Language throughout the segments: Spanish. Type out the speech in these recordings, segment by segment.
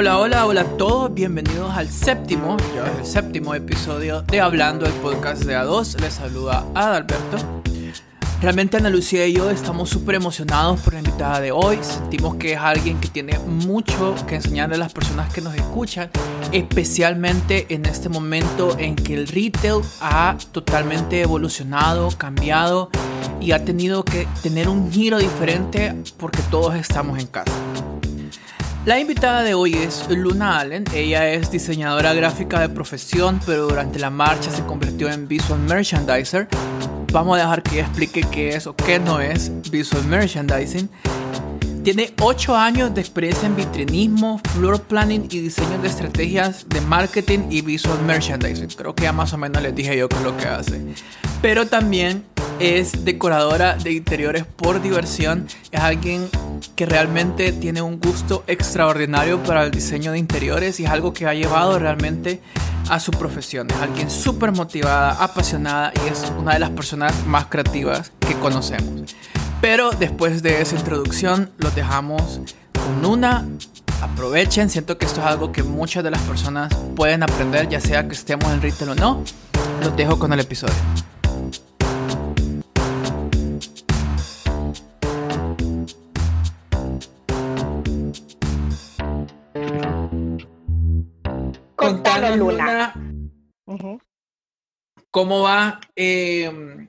Hola, hola, hola a todos, bienvenidos al séptimo, ya es el séptimo episodio de Hablando, el podcast de A2. Les saluda Adalberto. Realmente Ana Lucía y yo estamos súper emocionados por la invitada de hoy. Sentimos que es alguien que tiene mucho que enseñarle a las personas que nos escuchan, especialmente en este momento en que el retail ha totalmente evolucionado, cambiado y ha tenido que tener un giro diferente porque todos estamos en casa. La invitada de hoy es Luna Allen. Ella es diseñadora gráfica de profesión, pero durante la marcha se convirtió en visual merchandiser. Vamos a dejar que explique qué es o qué no es visual merchandising. Tiene 8 años de experiencia en vitrinismo, floor planning y diseño de estrategias de marketing y visual merchandising. Creo que ya más o menos les dije yo es lo que hace. Pero también es decoradora de interiores por diversión. Es alguien que realmente tiene un gusto extraordinario para el diseño de interiores y es algo que ha llevado realmente a su profesión. Es alguien súper motivada, apasionada y es una de las personas más creativas que conocemos. Pero después de esa introducción, los dejamos con una. Aprovechen, siento que esto es algo que muchas de las personas pueden aprender, ya sea que estemos en retail o no. Los dejo con el episodio. Contanos, Luna. ¿Cómo va? Eh,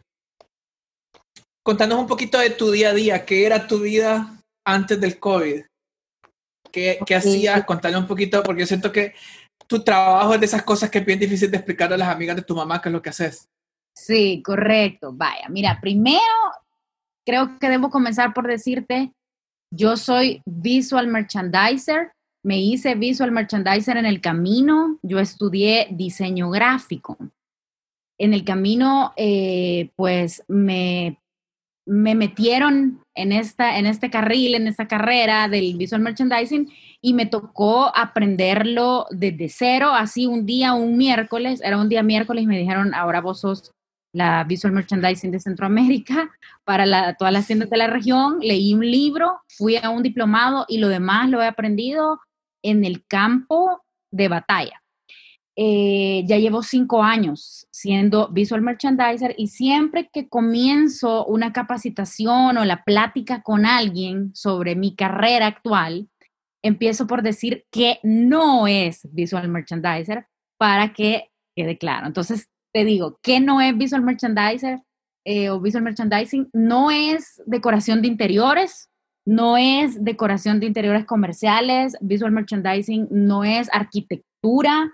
contanos un poquito de tu día a día. ¿Qué era tu vida antes del COVID? ¿Qué, qué hacías? Contanos un poquito, porque yo siento que tu trabajo es de esas cosas que es bien difícil de explicar a las amigas de tu mamá qué es lo que haces. Sí, correcto. Vaya, mira, primero creo que debo comenzar por decirte, yo soy visual merchandiser me hice visual merchandiser en el camino, yo estudié diseño gráfico. En el camino, eh, pues me, me metieron en, esta, en este carril, en esta carrera del visual merchandising y me tocó aprenderlo desde cero, así un día, un miércoles, era un día miércoles y me dijeron, ahora vos sos la Visual Merchandising de Centroamérica para todas las tiendas de la región, leí un libro, fui a un diplomado y lo demás lo he aprendido en el campo de batalla. Eh, ya llevo cinco años siendo visual merchandiser y siempre que comienzo una capacitación o la plática con alguien sobre mi carrera actual, empiezo por decir que no es visual merchandiser para que quede claro. Entonces, te digo, que no es visual merchandiser eh, o visual merchandising? No es decoración de interiores, no es decoración de interiores comerciales, visual merchandising no es arquitectura,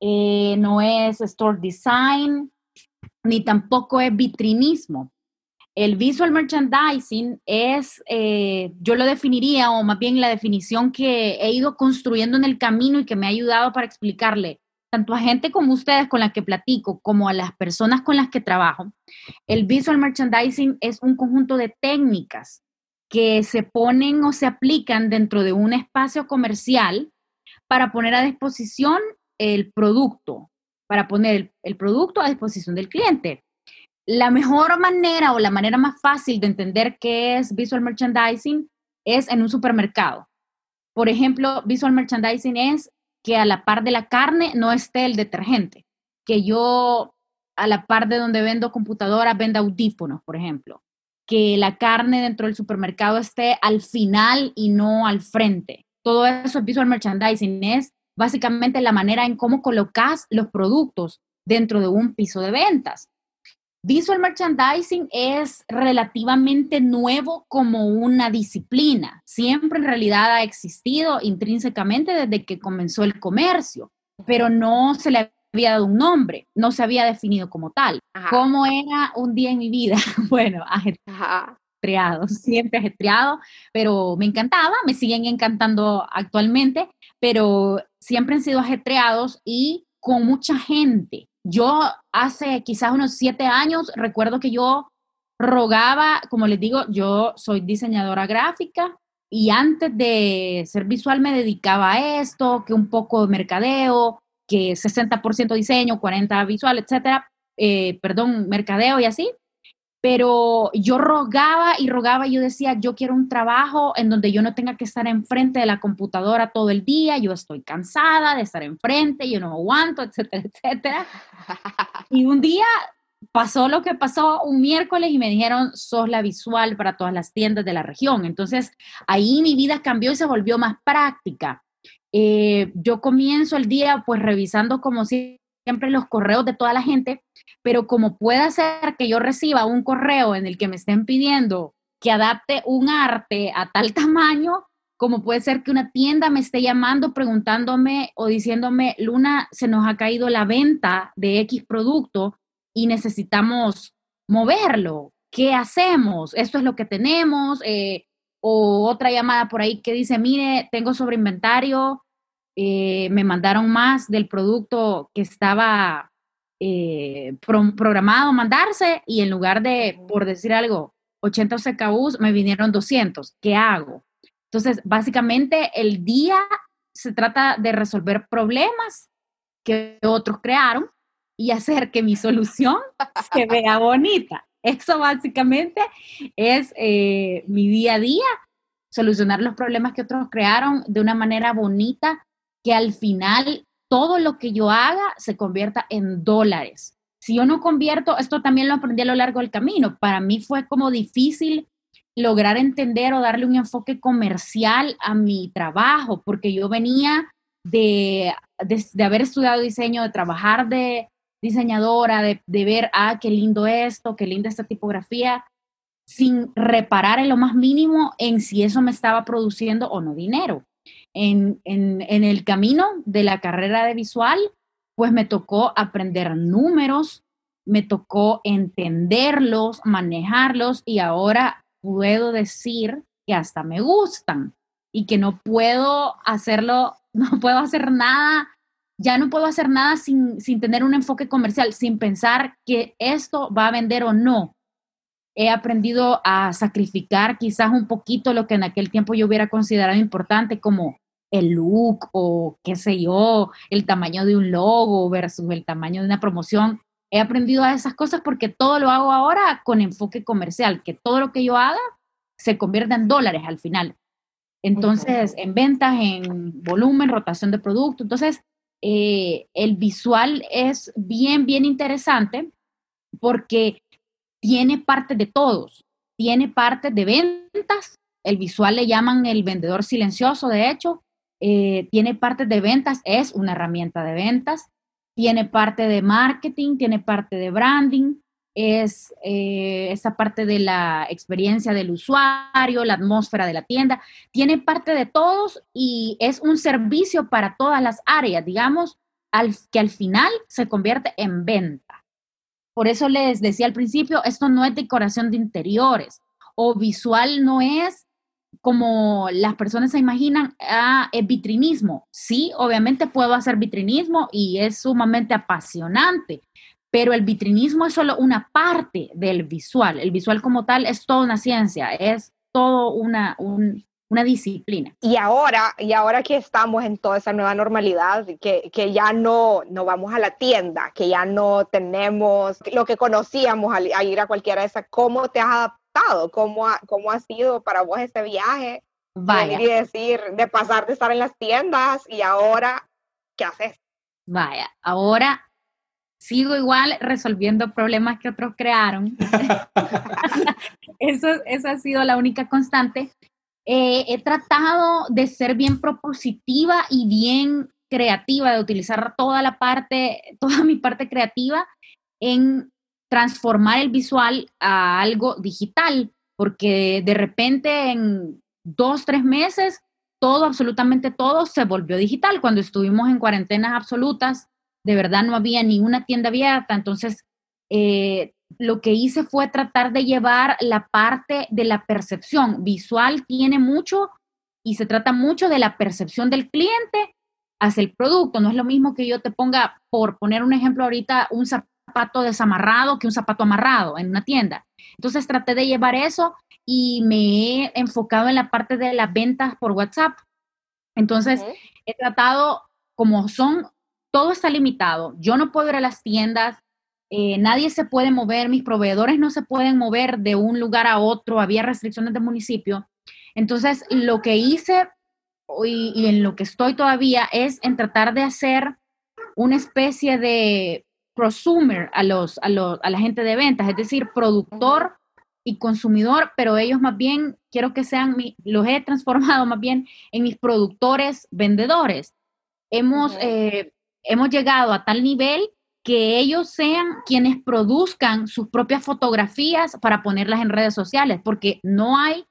eh, no es store design, ni tampoco es vitrinismo. El visual merchandising es, eh, yo lo definiría, o más bien la definición que he ido construyendo en el camino y que me ha ayudado para explicarle tanto a gente como ustedes con la que platico, como a las personas con las que trabajo. El visual merchandising es un conjunto de técnicas que se ponen o se aplican dentro de un espacio comercial para poner a disposición el producto, para poner el, producto a disposición del cliente. La mejor manera o la manera más fácil de entender qué es visual merchandising es en un supermercado. Por ejemplo, visual merchandising es que a la par de la carne no esté el detergente, que yo a la par de donde vendo computadoras venda audífonos, por ejemplo que la carne dentro del supermercado esté al final y no al frente. Todo eso es visual merchandising, es básicamente la manera en cómo colocas los productos dentro de un piso de ventas. Visual merchandising es relativamente nuevo como una disciplina. Siempre en realidad ha existido intrínsecamente desde que comenzó el comercio, pero no se le había dado un nombre, no se había definido como tal. ¿Cómo era un día en mi vida? bueno, ajetreado, siempre ajetreado, pero me encantaba, me siguen encantando actualmente, pero siempre han sido ajetreados y con mucha gente. Yo hace quizás unos siete años recuerdo que yo rogaba, como les digo, yo soy diseñadora gráfica y antes de ser visual me dedicaba a esto, que un poco de mercadeo, que 60% diseño, 40% visual, etcétera, eh, perdón, mercadeo y así. Pero yo rogaba y rogaba, yo decía, yo quiero un trabajo en donde yo no tenga que estar enfrente de la computadora todo el día, yo estoy cansada de estar enfrente, yo no aguanto, etcétera, etcétera. Y un día pasó lo que pasó un miércoles y me dijeron, sos la visual para todas las tiendas de la región. Entonces, ahí mi vida cambió y se volvió más práctica. Eh, yo comienzo el día pues revisando como siempre los correos de toda la gente, pero como puede ser que yo reciba un correo en el que me estén pidiendo que adapte un arte a tal tamaño, como puede ser que una tienda me esté llamando preguntándome o diciéndome, Luna, se nos ha caído la venta de X producto y necesitamos moverlo. ¿Qué hacemos? Esto es lo que tenemos. Eh, o otra llamada por ahí que dice, mire, tengo sobre inventario, eh, me mandaron más del producto que estaba eh, programado mandarse y en lugar de, por decir algo, 80 CKUs, me vinieron 200. ¿Qué hago? Entonces, básicamente el día se trata de resolver problemas que otros crearon y hacer que mi solución se vea bonita. Eso básicamente es eh, mi día a día, solucionar los problemas que otros crearon de una manera bonita, que al final todo lo que yo haga se convierta en dólares. Si yo no convierto, esto también lo aprendí a lo largo del camino, para mí fue como difícil lograr entender o darle un enfoque comercial a mi trabajo, porque yo venía de, de haber estudiado diseño, de trabajar de, diseñadora, de, ver, ah, qué lindo esto, qué linda esta tipografía, sin reparar en lo más mínimo en si eso me estaba produciendo o no dinero. En, en, el camino de la carrera de visual, pues me tocó aprender números, me tocó entenderlos, manejarlos y ahora puedo decir que hasta me gustan y que no puedo hacerlo, no puedo hacer nada ya no puedo hacer nada sin, tener un enfoque comercial, sin pensar que esto va a vender o no. He aprendido a sacrificar quizás un poquito lo que en aquel tiempo yo hubiera considerado importante, como el look o qué sé yo, el tamaño de un logo versus el tamaño de una promoción. He aprendido a esas cosas porque todo lo hago ahora con enfoque comercial, que todo lo que yo haga se convierta en dólares al final. Entonces, en ventas, en volumen, rotación de producto. Entonces, eh, el visual es bien, bien interesante porque tiene parte de todos, tiene parte de ventas, el visual le llaman el vendedor silencioso, de hecho, eh, tiene parte de ventas, es una herramienta de ventas, tiene parte de marketing, tiene parte de branding, es eh, esa parte de la experiencia del usuario, la atmósfera de la tienda, tiene parte de todos y es un servicio para todas las áreas, digamos, al, que al final se convierte en venta. Por eso les decía al principio, esto no es decoración de interiores o visual no es como las personas se imaginan, ah, es vitrinismo. Sí, obviamente puedo hacer vitrinismo y es sumamente apasionante, pero el vitrinismo es solo una parte del visual. El visual como tal es toda una ciencia, es todo una, una disciplina. Y ahora, y ahora que estamos en toda esa nueva normalidad, que, que ya no, no vamos a la tienda, que ya no tenemos lo que conocíamos a, ir a cualquiera de esas, ¿cómo te has adaptado? ¿Cómo ha, cómo ha sido para vos este viaje? Vaya. Y decir, de pasar de estar en las tiendas y ahora, ¿qué haces? Vaya, ahora sigo igual resolviendo problemas que otros crearon. eso, esa ha sido la única constante. Eh, he tratado de ser bien propositiva y bien creativa, de utilizar toda la parte, toda mi parte creativa en transformar el visual a algo digital, porque de repente en dos, tres meses, todo, absolutamente todo se volvió digital. Cuando estuvimos en cuarentenas absolutas, de verdad no había ni una tienda abierta, entonces eh, lo que hice fue tratar de llevar la parte de la percepción. Visual tiene mucho y se trata mucho de la percepción del cliente hacia el producto. No es lo mismo que yo te ponga, por poner un ejemplo ahorita, un zapato desamarrado que un zapato amarrado en una tienda. Entonces traté de llevar eso y me he enfocado en la parte de las ventas por WhatsApp. Entonces he tratado, como son todo está limitado. Yo no puedo ir a las tiendas, eh, nadie se puede mover, mis proveedores no se pueden mover de un lugar a otro, había restricciones de municipio. Entonces, lo que hice y, y en lo que estoy todavía es en tratar de hacer una especie de prosumer a, los, a, los, a la gente de ventas, es decir, productor y consumidor, pero ellos más bien quiero que sean, los he transformado más bien en mis productores vendedores. Hemos, eh, hemos llegado a tal nivel que ellos sean quienes produzcan sus propias fotografías para ponerlas en redes sociales, porque no hay,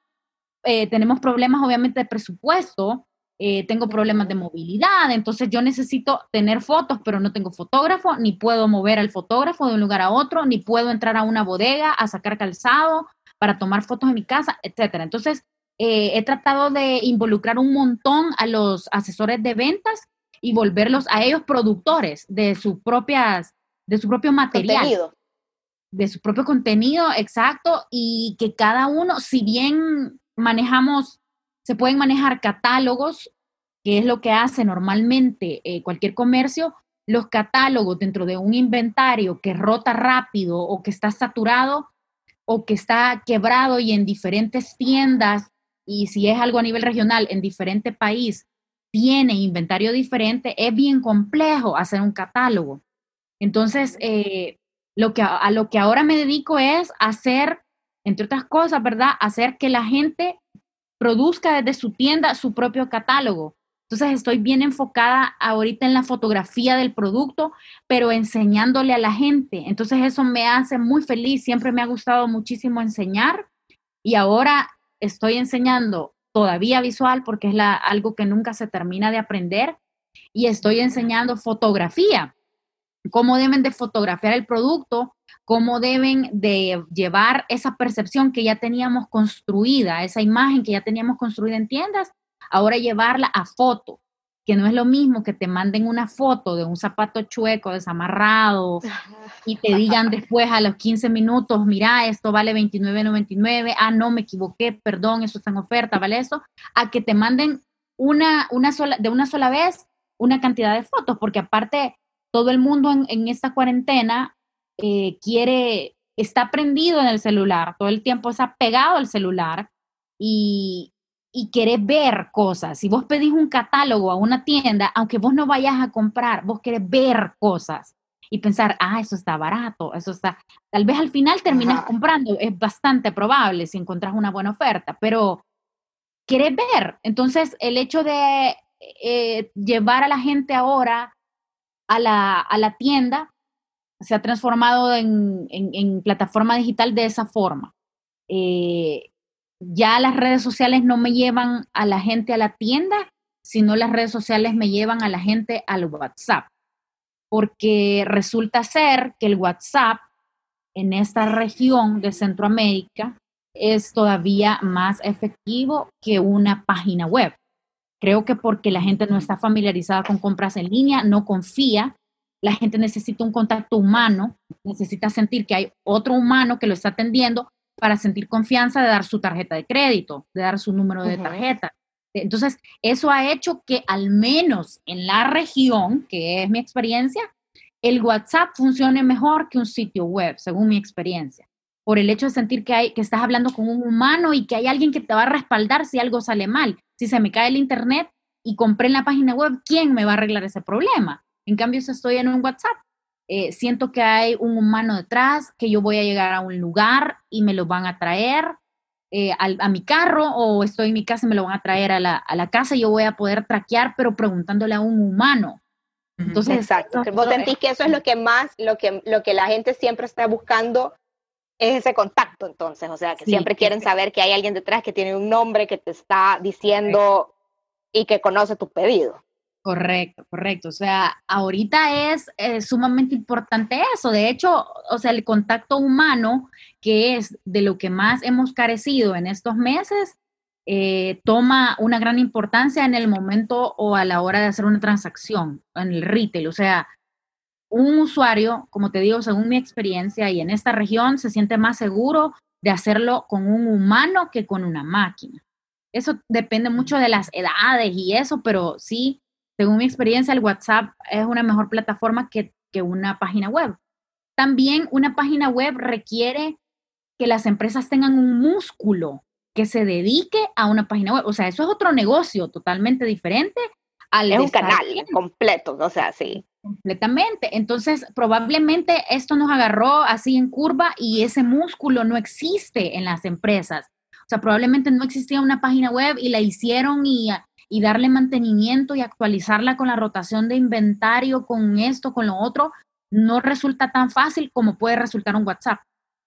eh, tenemos problemas obviamente de presupuesto, eh, tengo problemas de movilidad, entonces yo necesito tener fotos, pero no tengo fotógrafo, ni puedo mover al fotógrafo de un lugar a otro, ni puedo entrar a una bodega a sacar calzado para tomar fotos en mi casa, etcétera. Entonces, eh, he tratado de involucrar un montón a los asesores de ventas y volverlos a ellos productores de sus propias, de su propio material. De su propio contenido, exacto, y que cada uno, si bien manejamos se pueden manejar catálogos, que es lo que hace normalmente eh, cualquier comercio. Los catálogos dentro de un inventario que rota rápido o que está saturado o que está quebrado y en diferentes tiendas, y si es algo a nivel regional, en diferente país, tiene inventario diferente, es bien complejo hacer un catálogo. Entonces, eh, lo que, a lo que ahora me dedico es hacer, entre otras cosas, ¿verdad? Hacer que la gente produzca desde su tienda su propio catálogo. Entonces estoy bien enfocada ahorita en la fotografía del producto, pero enseñándole a la gente. Entonces eso me hace muy feliz. Siempre me ha gustado muchísimo enseñar y ahora estoy enseñando todavía visual porque es algo que nunca se termina de aprender y estoy enseñando fotografía, cómo deben de fotografiar el producto, cómo deben de llevar esa percepción que ya teníamos construida, esa imagen que ya teníamos construida en tiendas, ahora llevarla a foto, que no es lo mismo que te manden una foto de un zapato chueco, desamarrado, y te digan después a los 15 minutos, mira, esto vale 29.99, ah, no, me equivoqué, perdón, eso está en oferta, ¿vale eso? A que te manden una, una sola, de una sola vez una cantidad de fotos, porque aparte todo el mundo en, en esta cuarentena eh, quiere, está prendido en el celular, todo el tiempo está pegado al celular y, y quiere ver cosas. Si vos pedís un catálogo a una tienda, aunque vos no vayas a comprar, vos querés ver cosas y pensar, ah, eso está barato, eso está, tal vez al final terminas comprando, es bastante probable si encontrás una buena oferta, pero querés ver. Entonces, el hecho de eh, llevar a la gente ahora a la, a la tienda se ha transformado en, plataforma digital de esa forma. Eh, ya las redes sociales no me llevan a la gente a la tienda, sino las redes sociales me llevan a la gente al WhatsApp. Porque resulta ser que el WhatsApp en esta región de Centroamérica es todavía más efectivo que una página web. Creo que porque la gente no está familiarizada con compras en línea, no confía. La gente necesita un contacto humano, necesita sentir que hay otro humano que lo está atendiendo para sentir confianza de dar su tarjeta de crédito, de dar su número de tarjeta. Entonces, eso ha hecho que al menos en la región, que es mi experiencia, el WhatsApp funcione mejor que un sitio web, según mi experiencia, por el hecho de sentir que, hay, que estás hablando con un humano y que hay alguien que te va a respaldar si algo sale mal. Si se me cae el internet y compré en la página web, ¿quién me va a arreglar ese problema? En cambio, si estoy en un WhatsApp, eh, siento que hay un humano detrás, que yo voy a llegar a un lugar y me lo van a traer eh, a, mi carro o estoy en mi casa y me lo van a traer a la, a la casa y yo voy a poder traquear, pero preguntándole a un humano. Entonces, Exacto. Vos sentís que eso es lo que más, lo que, lo que la gente siempre está buscando es ese contacto, entonces, o sea, que siempre quieren saber que hay alguien detrás que tiene un nombre que te está diciendo y que conoce tu pedido. Correcto, correcto. O sea, ahorita es eh, sumamente importante eso. De hecho, o sea, el contacto humano, que es de lo que más hemos carecido en estos meses, eh, toma una gran importancia en el momento o a la hora de hacer una transacción en el retail. O sea, un usuario, como te digo, según mi experiencia y en esta región, se siente más seguro de hacerlo con un humano que con una máquina. Eso depende mucho de las edades y eso, pero sí según mi experiencia, el WhatsApp es una mejor plataforma que, una página web. también una página web requiere que las empresas tengan un músculo que se dedique a una página web. O sea, eso es otro negocio totalmente diferente al Es un canal completo, o sea, sí. Completamente. Entonces, probablemente esto nos agarró así en curva y ese músculo no existe en las empresas. O sea, probablemente no existía una página web y la hicieron y, y darle mantenimiento y actualizarla con la rotación de inventario, con esto, con lo otro, no resulta tan fácil como puede resultar un WhatsApp.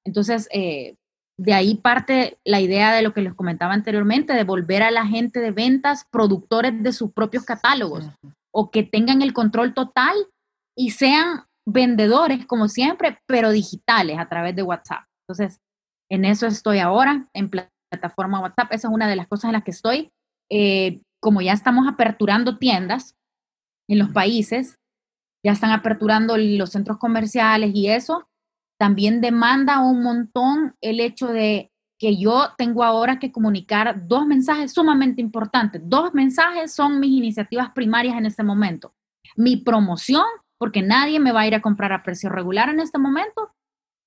Entonces, eh, de ahí parte la idea de lo que les comentaba anteriormente, de volver a la gente de ventas productores de sus propios catálogos o que tengan el control total y sean vendedores como siempre, pero digitales a través de WhatsApp. Entonces, en eso estoy ahora, en plataforma WhatsApp. Esa es una de las cosas en las que estoy. Eh, como ya estamos aperturando tiendas en los países, ya están aperturando los centros comerciales y eso, también demanda un montón el hecho de que yo tengo ahora que comunicar dos mensajes sumamente importantes. Dos mensajes son mis iniciativas primarias en este momento. Mi promoción, porque nadie me va a ir a comprar a precio regular en este momento,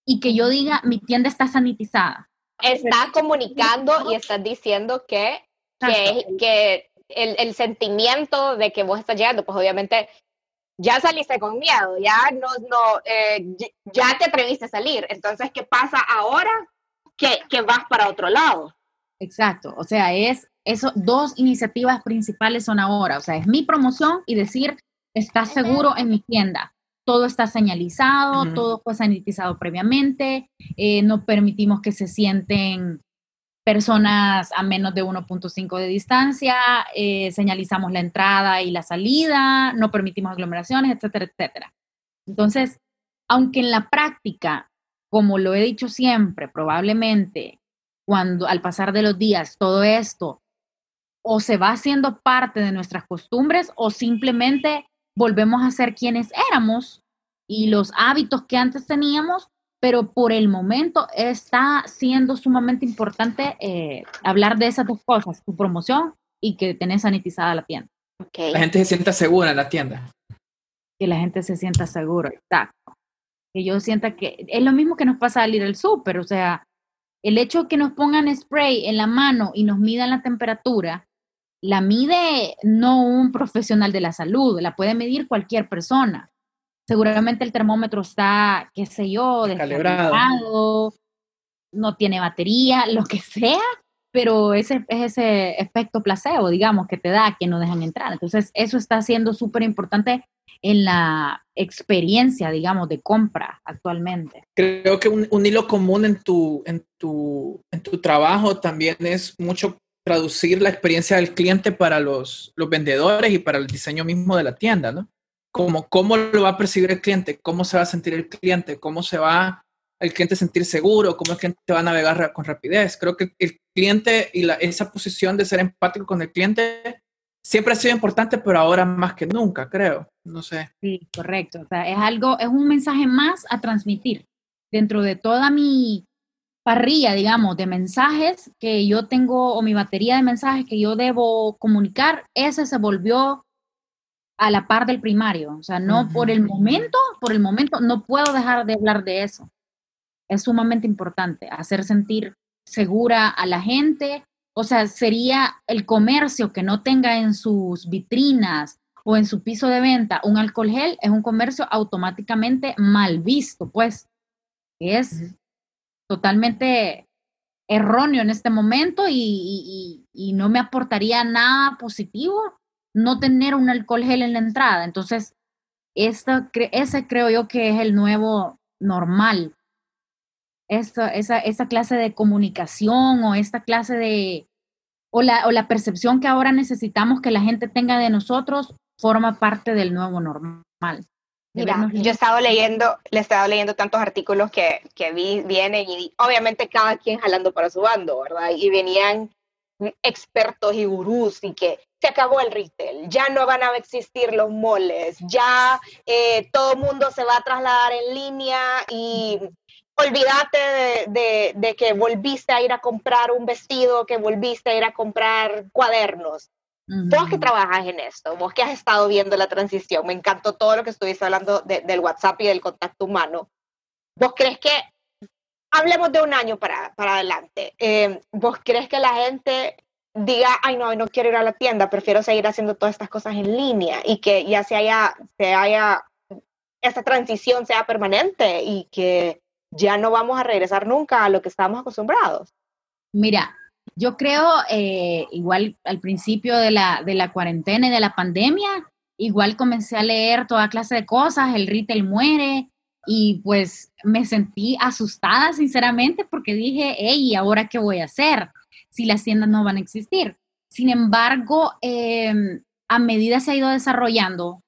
y que yo diga, mi tienda está sanitizada. Está comunicando y estás diciendo que, que, que el, el, sentimiento de que vos estás llegando, pues obviamente ya saliste con miedo, ya no, no, eh, ya te atreviste a salir. Entonces, ¿qué pasa ahora? Que, que vas para otro lado. Exacto, o sea, es eso, dos iniciativas principales son ahora, o sea, es mi promoción y decir, estás seguro en mi tienda. Todo está señalizado, todo fue sanitizado previamente, eh, no permitimos que se sienten personas a menos de 1.5 de distancia, eh, señalizamos la entrada y la salida, no permitimos aglomeraciones, etcétera, etcétera. Entonces, aunque en la práctica, como lo he dicho siempre, probablemente cuando al pasar de los días todo esto o se va haciendo parte de nuestras costumbres o simplemente volvemos a ser quienes éramos y los hábitos que antes teníamos pero por el momento está siendo sumamente importante eh, hablar de esas dos cosas, tu promoción y que tenés sanitizada la tienda. La gente se sienta segura en la tienda. Que la gente se sienta segura, exacto. Que yo sienta que es lo mismo que nos pasa al ir al súper, o sea, el hecho de que nos pongan spray en la mano y nos midan la temperatura, la mide no un profesional de la salud, la puede medir cualquier persona seguramente el termómetro está, qué sé yo, descalibrado, no tiene batería, lo que sea, pero ese es ese efecto placebo, digamos, que te da que no dejan entrar. Entonces, eso está siendo súper importante en la experiencia, digamos, de compra actualmente. Creo que un, hilo común en tu, en, tu, en tu trabajo también es mucho traducir la experiencia del cliente para los, los vendedores y para el diseño mismo de la tienda, ¿no? como cómo lo va a percibir el cliente, cómo se va a sentir el cliente, cómo se va el cliente sentir seguro, cómo el cliente va a navegar con rapidez. Creo que el cliente y esa posición de ser empático con el cliente siempre ha sido importante, pero ahora más que nunca, creo. No sé. Sí, correcto. O sea, es algo, es un mensaje más a transmitir dentro de toda mi parrilla, digamos, de mensajes que yo tengo o mi batería de mensajes que yo debo comunicar, ese se volvió a la par del primario. O sea, no por el momento, por el momento no puedo dejar de hablar de eso. Es sumamente importante hacer sentir segura a la gente. O sea, sería el comercio que no tenga en sus vitrinas o en su piso de venta un alcohol gel, es un comercio automáticamente mal visto, pues. Es totalmente erróneo en este momento y, y no me aportaría nada positivo no tener un alcohol gel en la entrada. Entonces, esta, ese creo yo que es el nuevo normal. Esa, esa clase de comunicación o esta clase de, o la, o la percepción que ahora necesitamos que la gente tenga de nosotros forma parte del nuevo normal. Mira, yo he estado leyendo, le he estado leyendo tantos artículos que, que vi, vienen y obviamente cada quien jalando para su bando, ¿verdad? Y venían expertos y gurús y que se acabó el retail, ya no van a existir los moles, ya eh, todo el mundo se va a trasladar en línea y olvídate de, que volviste a ir a comprar un vestido, que volviste a ir a comprar cuadernos. Vos que trabajas en esto, vos que has estado viendo la transición, me encantó todo lo que estuviste hablando del WhatsApp y del contacto humano. ¿vos crees que, hablemos de un año para, para adelante, eh, ¿vos crees que la gente diga, ay no, no quiero ir a la tienda, prefiero seguir haciendo todas estas cosas en línea y que ya se haya, se haya, esta transición sea permanente y que ya no vamos a regresar nunca a lo que estábamos acostumbrados? Mira, yo creo, eh, igual al principio de la, de la cuarentena y de la pandemia, igual comencé a leer toda clase de cosas, el retail muere, y pues me sentí asustada, sinceramente, porque dije, hey, ¿ahora qué voy a hacer si las tiendas no van a existir? Sin embargo, em, a medida se ha ido desarrollando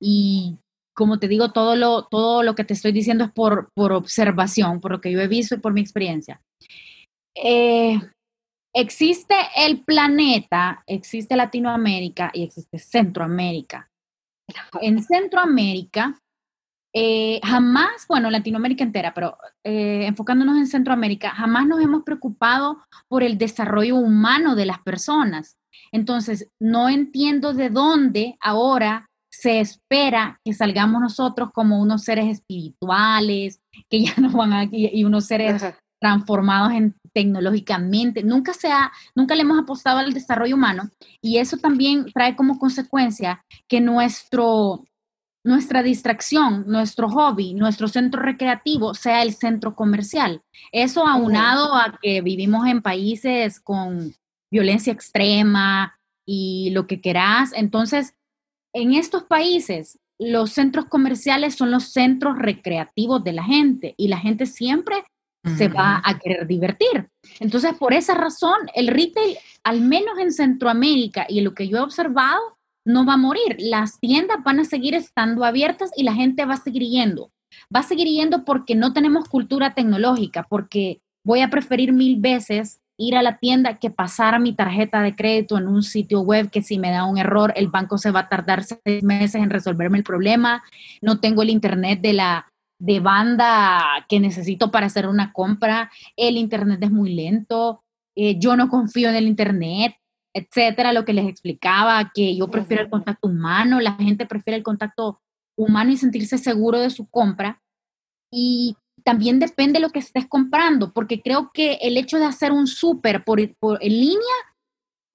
y como te digo, todo lo, todo lo que te estoy diciendo es por, por observación, por lo que yo he visto y por mi experiencia. Eh, existe el planeta, existe Latinoamérica y existe Centroamérica. En Centroamérica, eh, jamás, bueno, Latinoamérica entera, pero eh, enfocándonos en Centroamérica, jamás nos hemos preocupado por el desarrollo humano de las personas. Entonces, no entiendo de dónde ahora se espera que salgamos nosotros como unos seres espirituales, que ya no van aquí, y unos seres transformados en, tecnológicamente. Nunca, se ha, nunca le hemos apostado al desarrollo humano y eso también trae como consecuencia que nuestro, nuestra distracción, nuestro hobby, nuestro centro recreativo sea el centro comercial. Eso aunado a que vivimos en países con violencia extrema y lo que querás. Entonces, en estos países, los centros comerciales son los centros recreativos de la gente y la gente siempre se va a querer divertir. Entonces, por esa razón, el retail, al menos en Centroamérica y lo que yo he observado, no va a morir. Las tiendas van a seguir estando abiertas y la gente va a seguir yendo. Va a seguir yendo porque no tenemos cultura tecnológica, porque voy a preferir mil veces ir a la tienda que pasar mi tarjeta de crédito en un sitio web que si me da un error, el banco se va a tardar seis meses en resolverme el problema. No tengo el internet de la de banda que necesito para hacer una compra, el internet es muy lento, eh, yo no confío en el internet, etcétera, lo que les explicaba, que yo prefiero el contacto humano, la gente prefiere el contacto humano y sentirse seguro de su compra. Y también depende de lo que estés comprando, porque creo que el hecho de hacer un súper por, en línea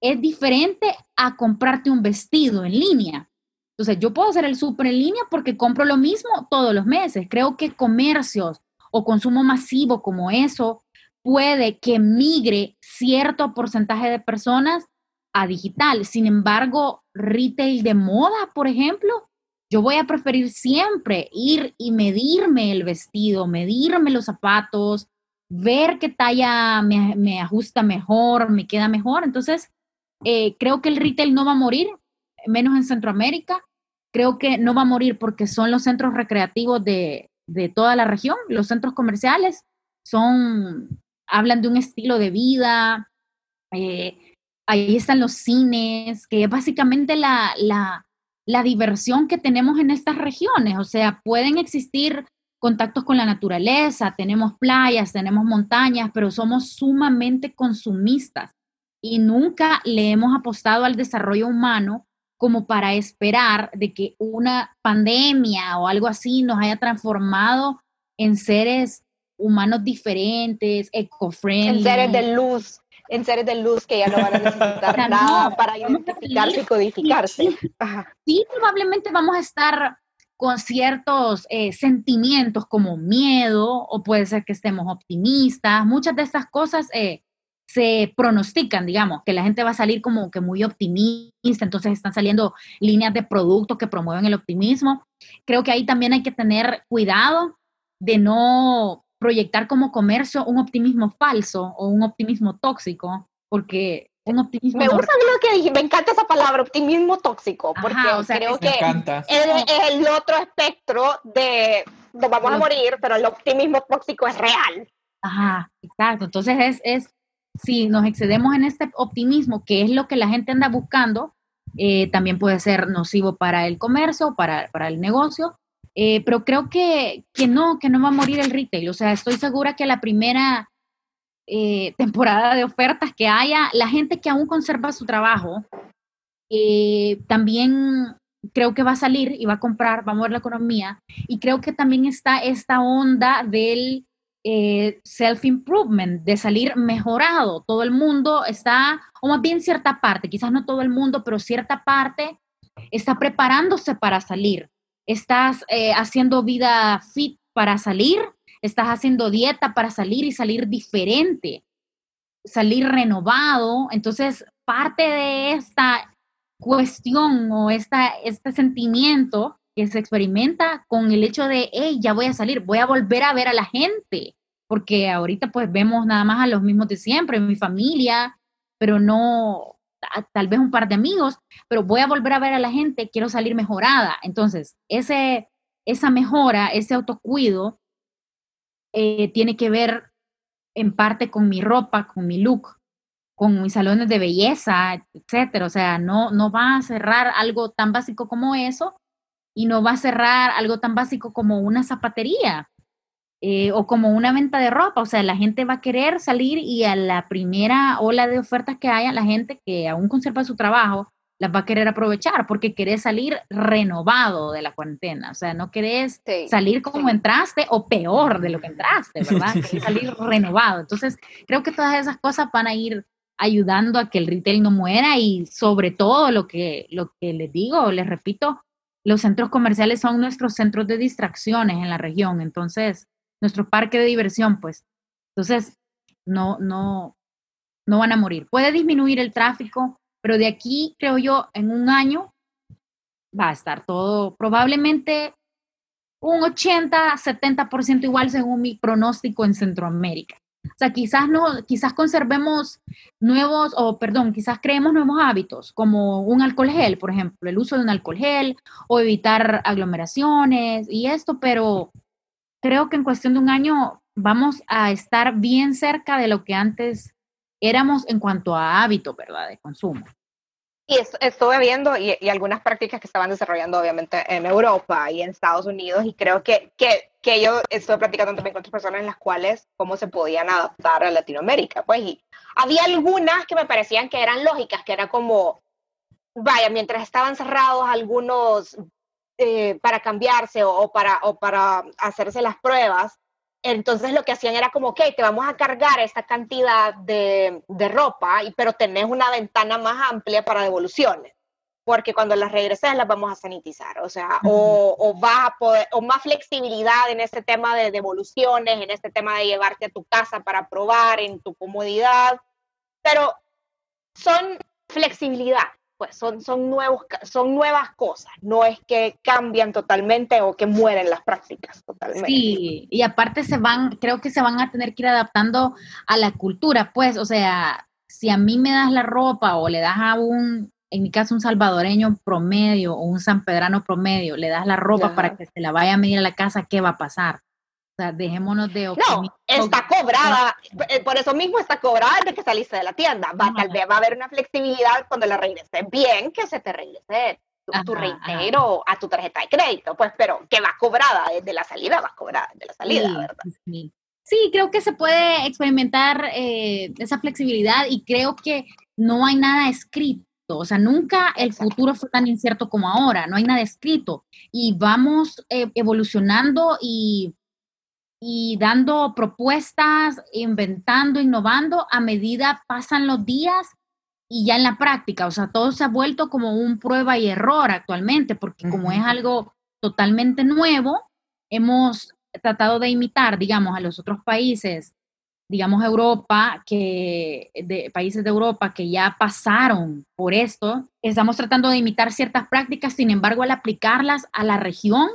es diferente a comprarte un vestido en línea. Entonces, yo puedo hacer el súper en línea porque compro lo mismo todos los meses. Creo que comercios o consumo masivo como eso puede que migre cierto porcentaje de personas a digital. Sin embargo, retail de moda, por ejemplo, yo voy a preferir siempre ir y medirme el vestido, medirme los zapatos, ver qué talla me, ajusta mejor, me queda mejor. Entonces, eh, creo que el retail no va a morir, menos en Centroamérica. Creo que no va a morir porque son los centros recreativos de, toda la región, los centros comerciales son, hablan de un estilo de vida, eh, ahí están los cines, que básicamente la diversión que tenemos en estas regiones, o sea, pueden existir contactos con la naturaleza, tenemos playas, tenemos montañas, pero somos sumamente consumistas y nunca le hemos apostado al desarrollo humano como para esperar de que una pandemia o algo así nos haya transformado en seres humanos diferentes, eco-friendly. En seres de luz, en seres de luz que ya no van a necesitar nada para identificarse y codificarse. Sí, probablemente vamos a estar con ciertos eh, sentimientos como miedo o puede ser que estemos optimistas. Muchas de estas cosas eh, se pronostican, digamos, que la gente va a salir como que muy optimista, entonces están saliendo líneas de productos que promueven el optimismo. Creo que ahí también hay que tener cuidado de no proyectar como comercio un optimismo falso o un optimismo tóxico, porque un optimismo... Me gusta lo que dije, me encanta esa palabra, optimismo tóxico, porque creo que es, el otro espectro de nos vamos a morir, pero el optimismo tóxico es real. Ajá, exacto. Entonces es, es si nos excedemos en este optimismo, que es lo que la gente anda buscando, eh, también puede ser nocivo para el comercio, para, para el negocio. Eh, pero creo que, que, no, que no va a morir el retail. O sea, estoy segura que la primera eh, temporada de ofertas que haya, la gente que aún conserva su trabajo, también creo que va a salir y va a comprar, va a mover la economía. Y creo que también está esta onda del eh, self-improvement, de salir mejorado. Todo el mundo está, o más bien cierta parte, quizás no todo el mundo, pero cierta parte está preparándose para salir. Estás eh, haciendo vida fit para salir, estás haciendo dieta para salir y salir diferente, salir renovado. Entonces, parte de esta cuestión o esta, este sentimiento que se experimenta con el hecho de, hey, ya voy a salir, voy a volver a ver a la gente, porque ahorita pues vemos nada más a los mismos de siempre, mi familia, pero no, tal vez un par de amigos, pero voy a volver a ver a la gente, quiero salir mejorada. Entonces, ese, esa mejora, ese autocuido, eh, tiene que ver en parte con mi ropa, con mi look, con mis salones de belleza, etcétera. O sea, no, no va a cerrar algo tan básico como eso y no va a cerrar algo tan básico como una zapatería eh, o como una venta de ropa. O sea, la gente va a querer salir y a la primera ola de ofertas que haya, la gente que aún conserva su trabajo las va a querer aprovechar porque querés salir renovado de la cuarentena. O sea, no querés salir como entraste o peor de lo que entraste, ¿verdad? Querés salir renovado. Entonces, creo que todas esas cosas van a ir ayudando a que el retail no muera y sobre todo lo que, lo que les digo, les repito, los centros comerciales son nuestros centros de distracciones en la región, entonces, nuestro parque de diversión, pues, entonces, no, no, no van a morir. Puede disminuir el tráfico, pero de aquí, creo yo, en un año va a estar todo probablemente un 80, 70% igual según mi pronóstico en Centroamérica. O sea, quizás no, quizás conservemos nuevos, o perdón, quizás creemos nuevos hábitos, como un alcohol gel, por ejemplo, el uso de un alcohol gel o evitar aglomeraciones y esto, pero creo que en cuestión de un año vamos a estar bien cerca de lo que antes éramos en cuanto a hábito, ¿verdad?, de consumo. Y estuve viendo y, algunas prácticas que estaban desarrollando obviamente en Europa y en Estados Unidos y creo que, que, que yo estuve platicando también con otras personas en las cuales cómo se podían adaptar a Latinoamérica. Pues y había algunas que me parecían que eran lógicas, que era como, vaya, mientras estaban cerrados algunos eh, para cambiarse o, para, o para hacerse las pruebas, entonces lo que hacían era como, ok, te vamos a cargar esta cantidad de, de ropa, y, pero tenés una ventana más amplia para devoluciones, porque cuando las regreses las vamos a sanitizar, o sea, o, o vas a poder, o más flexibilidad en este tema de devoluciones, en este tema de llevarte a tu casa para probar en tu comodidad, pero son flexibilidad pues son, son, nuevos, son nuevas cosas, no es que cambian totalmente o que mueren las prácticas totalmente. Sí, y aparte se van, creo que se van a tener que ir adaptando a la cultura, pues, o sea, si a mí me das la ropa o le das a un, en mi caso, un salvadoreño promedio o un sanpedrano promedio, le das la ropa para que se la vaya a medir a la casa, ¿qué va a pasar? Sea, dejémonos de... No, está cobrada, eh, por eso mismo está cobrada desde que saliste de la tienda. Va, tal vez va a haber una flexibilidad cuando la regreses bien, que se te regrese tu, reitero a tu tarjeta de crédito, pues, pero que va cobrada desde la salida, va cobrada desde la salida, ¿verdad? Sí. sí. creo que se puede experimentar eh, esa flexibilidad y creo que no hay nada escrito. O sea, nunca el futuro fue tan incierto como ahora, no hay nada escrito. Y vamos eh, evolucionando y y dando propuestas, inventando, innovando a medida pasan los días y ya en la práctica, o sea, todo se ha vuelto como un prueba y error actualmente, porque como es algo totalmente nuevo, hemos tratado de imitar, digamos, a los otros países, digamos Europa, que de países de Europa que ya pasaron por esto, estamos tratando de imitar ciertas prácticas, sin embargo, al aplicarlas a la región,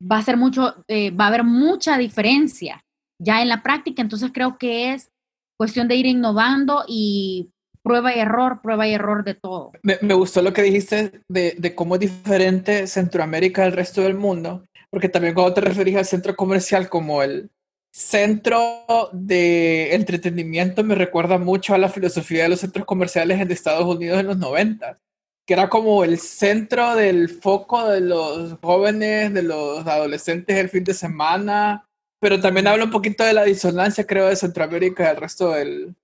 va a ser mucho, eh, va a haber mucha diferencia ya en la práctica, entonces creo que es cuestión de ir innovando y prueba y error, prueba y error de todo. Me, gustó lo que dijiste de, de, cómo es diferente Centroamérica del resto del mundo, porque también cuando te referís al centro comercial como el centro de entretenimiento me recuerda mucho a la filosofía de los centros comerciales en Estados Unidos en los 90 que era como el centro del foco de los jóvenes, de los adolescentes el fin de semana, pero también habla un poquito de la disonancia, creo, de Centroamérica y del resto del,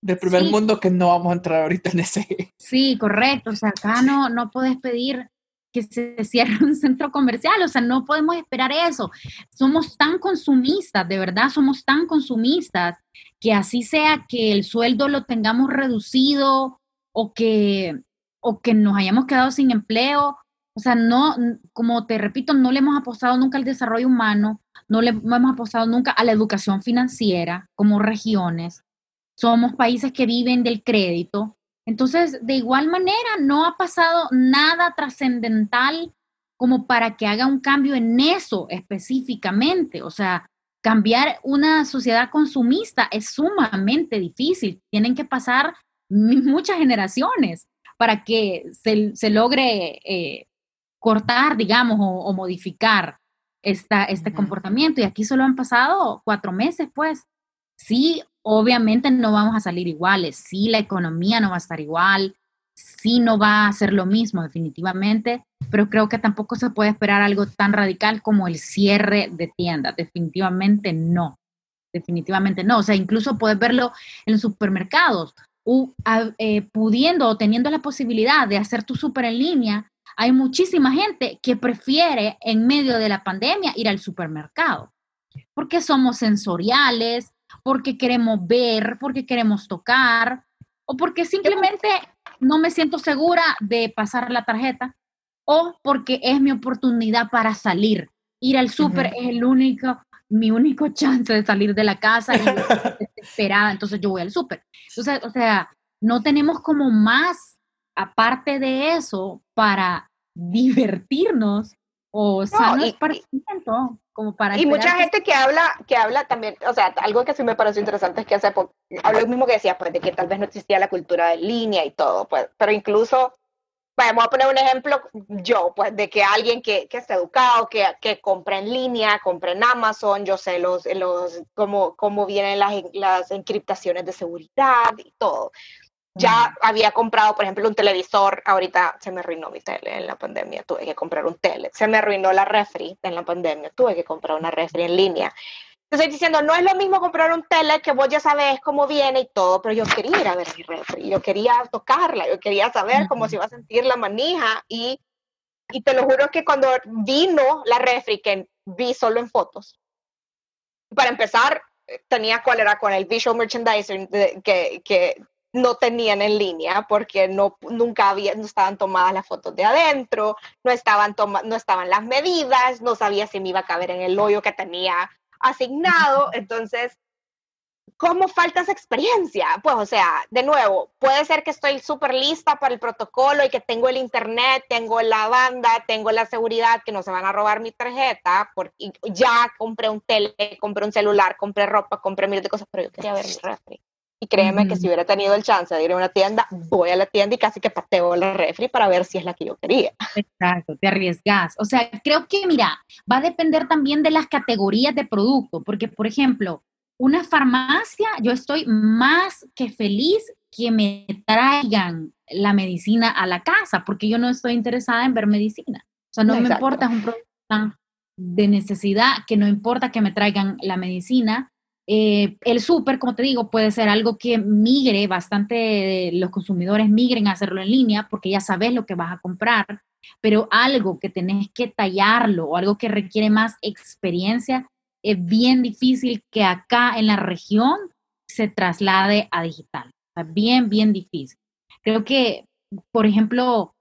del primer mundo, que no vamos a entrar ahorita en ese. Sí, correcto, o sea, acá no, no puedes pedir que se cierre un centro comercial, o sea, no podemos esperar eso. Somos tan consumistas, de verdad, somos tan consumistas que así sea que el sueldo lo tengamos reducido o que, o que nos hayamos quedado sin empleo, o sea, no, como te repito, no le hemos apostado nunca al desarrollo humano, no le hemos apostado nunca a la educación financiera como regiones. Somos países que viven del crédito. Entonces, de igual manera, no ha pasado nada trascendental como para que haga un cambio en eso específicamente. O sea, cambiar una sociedad consumista es sumamente difícil. Tienen que pasar muchas generaciones para que se, logre eh, cortar, digamos, o, modificar esta, este comportamiento. Y aquí solo han pasado cuatro meses, pues. Sí, obviamente no vamos a salir iguales, sí, la economía no va a estar igual, sí no va a ser lo mismo definitivamente, pero creo que tampoco se puede esperar algo tan radical como el cierre de tiendas, definitivamente no, definitivamente no, o sea, incluso puedes verlo en eh, pudiendo o teniendo la posibilidad de hacer tu súper en línea, hay muchísima gente que prefiere en medio de la pandemia ir al supermercado, porque somos sensoriales, porque queremos ver, porque queremos tocar, o porque simplemente no me siento segura de pasar la tarjeta, o porque es mi oportunidad para salir. Ir al súper es el único, mi único chance de salir de la casa y desesperada, entonces yo voy al súper. Entonces, o sea, no tenemos como más aparte de eso, para divertirnos o esparcimiento, como para... Y mucha gente que habla, que habla también, o sea, algo que sí me pareció interesante es que hace poco, hablo lo mismo que decía, pues de que tal vez no existía la cultura de línea y todo, pues, pero incluso, vamos a poner un ejemplo yo, pues de que alguien que, que está educado, que, que compra en línea, compra en Amazon, yo sé los, los cómo, cómo vienen las, las encriptaciones de seguridad y todo ya había comprado, por ejemplo, un televisor, ahorita se me arruinó mi tele en la pandemia, tuve que comprar un tele, se me arruinó la refri en la pandemia, tuve que comprar una refri en línea. Te estoy diciendo, no es lo mismo comprar un tele que vos ya sabes cómo viene y todo, pero yo quería ir a ver mi refri, yo quería tocarla, yo quería saber cómo se iba a sentir la manija y, y te lo juro que cuando vino la refri, que vi solo en fotos, para empezar, tenía cuál era con el visual merchandising que, que no tenían en línea porque no, nunca había, no estaban tomadas las fotos de adentro, no estaban, toma, no estaban las medidas, no sabía si me iba a caber en el hoyo que tenía asignado. Entonces, ¿cómo falta esa experiencia? Pues, o sea, de nuevo, puede ser que estoy súper lista para el protocolo y que tengo el internet, tengo la banda, tengo la seguridad que no se van a robar mi tarjeta, porque ya compré un tele, compré un celular, compré ropa, compré miles de cosas, pero yo quería ver mi refri. Y créeme que si hubiera tenido el chance de ir a una tienda, voy a la tienda y casi que pateo la refri para ver si es la que yo quería. Exacto, te arriesgas. O sea, creo que, mira, va a depender también de las categorías de producto, porque, por ejemplo, una farmacia, yo estoy más que feliz que me traigan la medicina a la casa, porque yo no estoy interesada en ver medicina. O sea, no me importa, es un producto de necesidad, que no importa que me traigan la medicina, eh, el súper, como te digo, puede ser algo que migre, bastante los consumidores migren a hacerlo en línea porque ya sabes lo que vas a comprar, pero algo que tenés que tallarlo o algo que requiere más experiencia, es bien difícil que acá en la región se traslade a digital. Bien, bien difícil. Creo que, por ejemplo,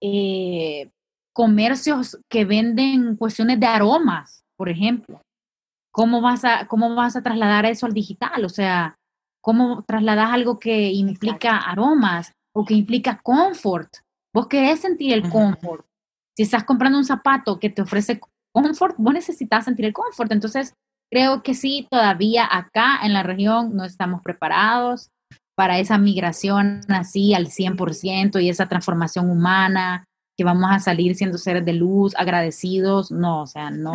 eh, comercios que venden cuestiones de aromas, por ejemplo, ¿cómo vas a, cómo vas a trasladar eso al digital? O sea, ¿cómo trasladas algo que implica aromas o que implica confort? Vos querés sentir el confort. Si estás comprando un zapato que te ofrece confort, vos necesitas sentir el confort. Entonces, creo que sí, todavía acá en la región no estamos preparados para esa migración así al 100% y esa transformación humana que vamos a salir siendo seres de luz, agradecidos, no, o sea, no,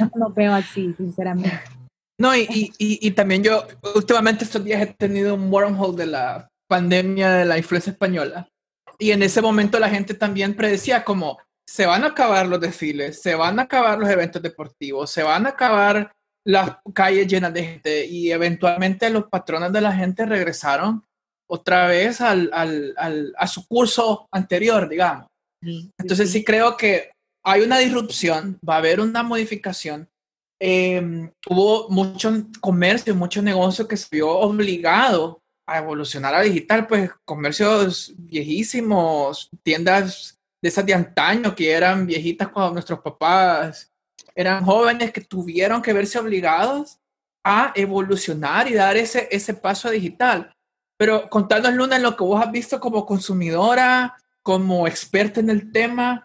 no lo veo así, sinceramente. No, y, y, y, también yo últimamente estos días he tenido un wormhole de la pandemia de la influencia española. Y en ese momento la gente también predecía como, se van a acabar los desfiles, se van a acabar los eventos deportivos, se van a acabar las calles llenas de gente y eventualmente los patrones de la gente regresaron otra vez al, al, al, a su curso anterior, digamos. Entonces sí creo que hay una disrupción, va a haber una modificación. Em, hubo mucho comercio, mucho negocio que se vio obligado a evolucionar a digital, pues comercios viejísimos, tiendas de esas de antaño que eran viejitas cuando nuestros papás eran jóvenes que tuvieron que verse obligados a evolucionar y dar ese, ese paso digital. Pero contanos, Luna, en lo que vos has visto como consumidora, como experta en el tema,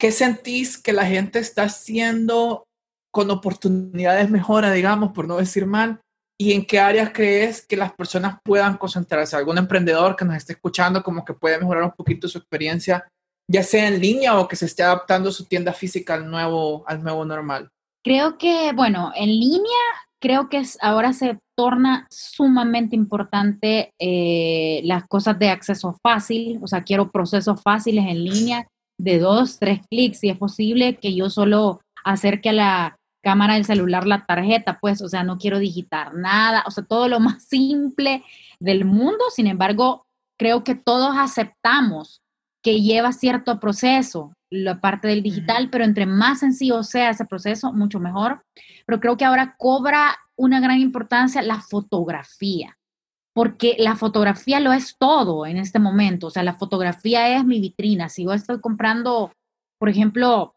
¿qué sentís que la gente está haciendo con oportunidades mejora, digamos, por no decir mal? ¿Y en qué áreas crees que las personas puedan concentrarse? ¿Algún emprendedor que nos esté escuchando como que puede mejorar un poquito su experiencia, ya sea en línea o que se esté adaptando su tienda física al nuevo, al nuevo normal? Creo que, bueno, en línea creo que ahora se torna sumamente importante eh, las cosas de acceso fácil, o sea, quiero procesos fáciles en línea de dos, tres clics, si es posible, que yo solo acerque a la cámara del celular la tarjeta, pues, o sea, no quiero digitar nada, o sea, todo lo más simple del mundo, sin embargo, creo que todos aceptamos que lleva cierto proceso, la parte del digital, pero entre más sencillo sea ese proceso, mucho mejor. Pero creo que ahora cobra una gran importancia la fotografía, porque la fotografía lo es todo en este momento. O sea, la fotografía es mi vitrina. Si yo estoy comprando, por ejemplo,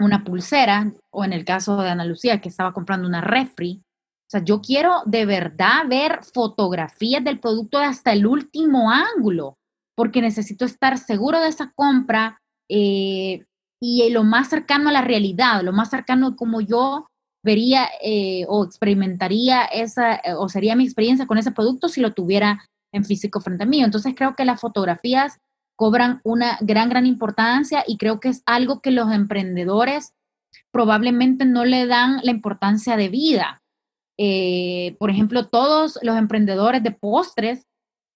una pulsera, o en el caso de Ana Lucía, que estaba comprando una refri, o sea, yo quiero de verdad ver fotografías del producto hasta el último ángulo, porque necesito estar seguro de esa compra, eh, y lo más cercano a la realidad, lo más cercano como yo vería eh, o experimentaría esa, eh, o sería mi experiencia con ese producto si lo tuviera en físico frente a mí. Entonces creo que las fotografías cobran una gran, gran importancia y creo que es algo que los emprendedores probablemente no le dan la importancia de vida. por ejemplo, todos los emprendedores de postres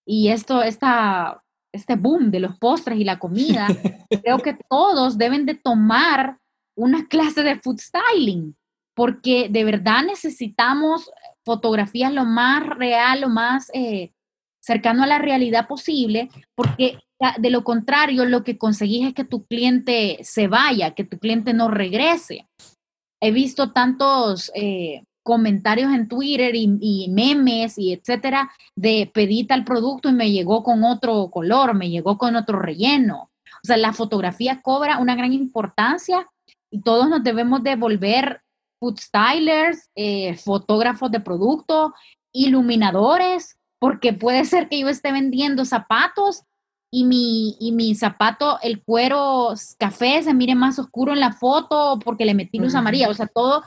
y esto, esta este boom de los postres y la comida, creo que todos deben de tomar una clase de food styling, porque de verdad necesitamos fotografías lo más real, lo más eh, cercano a la realidad posible, porque de lo contrario lo que conseguís es que tu cliente se vaya, que tu cliente no regrese. He visto tantos eh, comentarios en Twitter y, memes y etcétera de pedí tal producto y me llegó con otro color, me llegó con otro relleno. O sea, la fotografía cobra una gran importancia y todos nos debemos de volver food stylers, eh, fotógrafos de producto, iluminadores, porque puede ser que yo esté vendiendo zapatos y mi, y mi zapato, el cuero café se mire más oscuro en la foto porque le metí luz amarilla. O sea, todo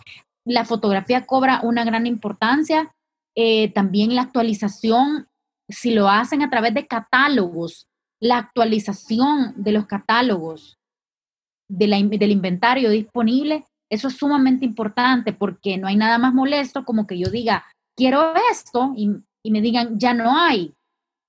la fotografía cobra una gran importancia. Eh, también la actualización, si lo hacen a través de catálogos, la actualización de los catálogos del inventario disponible, eso es sumamente importante porque no hay nada más molesto como que yo diga, quiero esto y, me digan, ya no hay.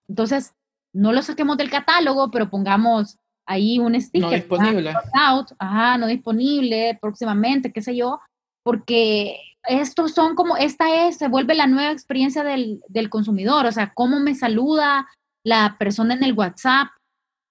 Entonces, no lo saquemos del catálogo, pero pongamos ahí un sticker. No disponible. Out, ajá, no disponible próximamente, qué sé yo, porque estos son como, esta es, se vuelve la nueva experiencia del, consumidor, o sea, cómo me saluda la persona en el WhatsApp,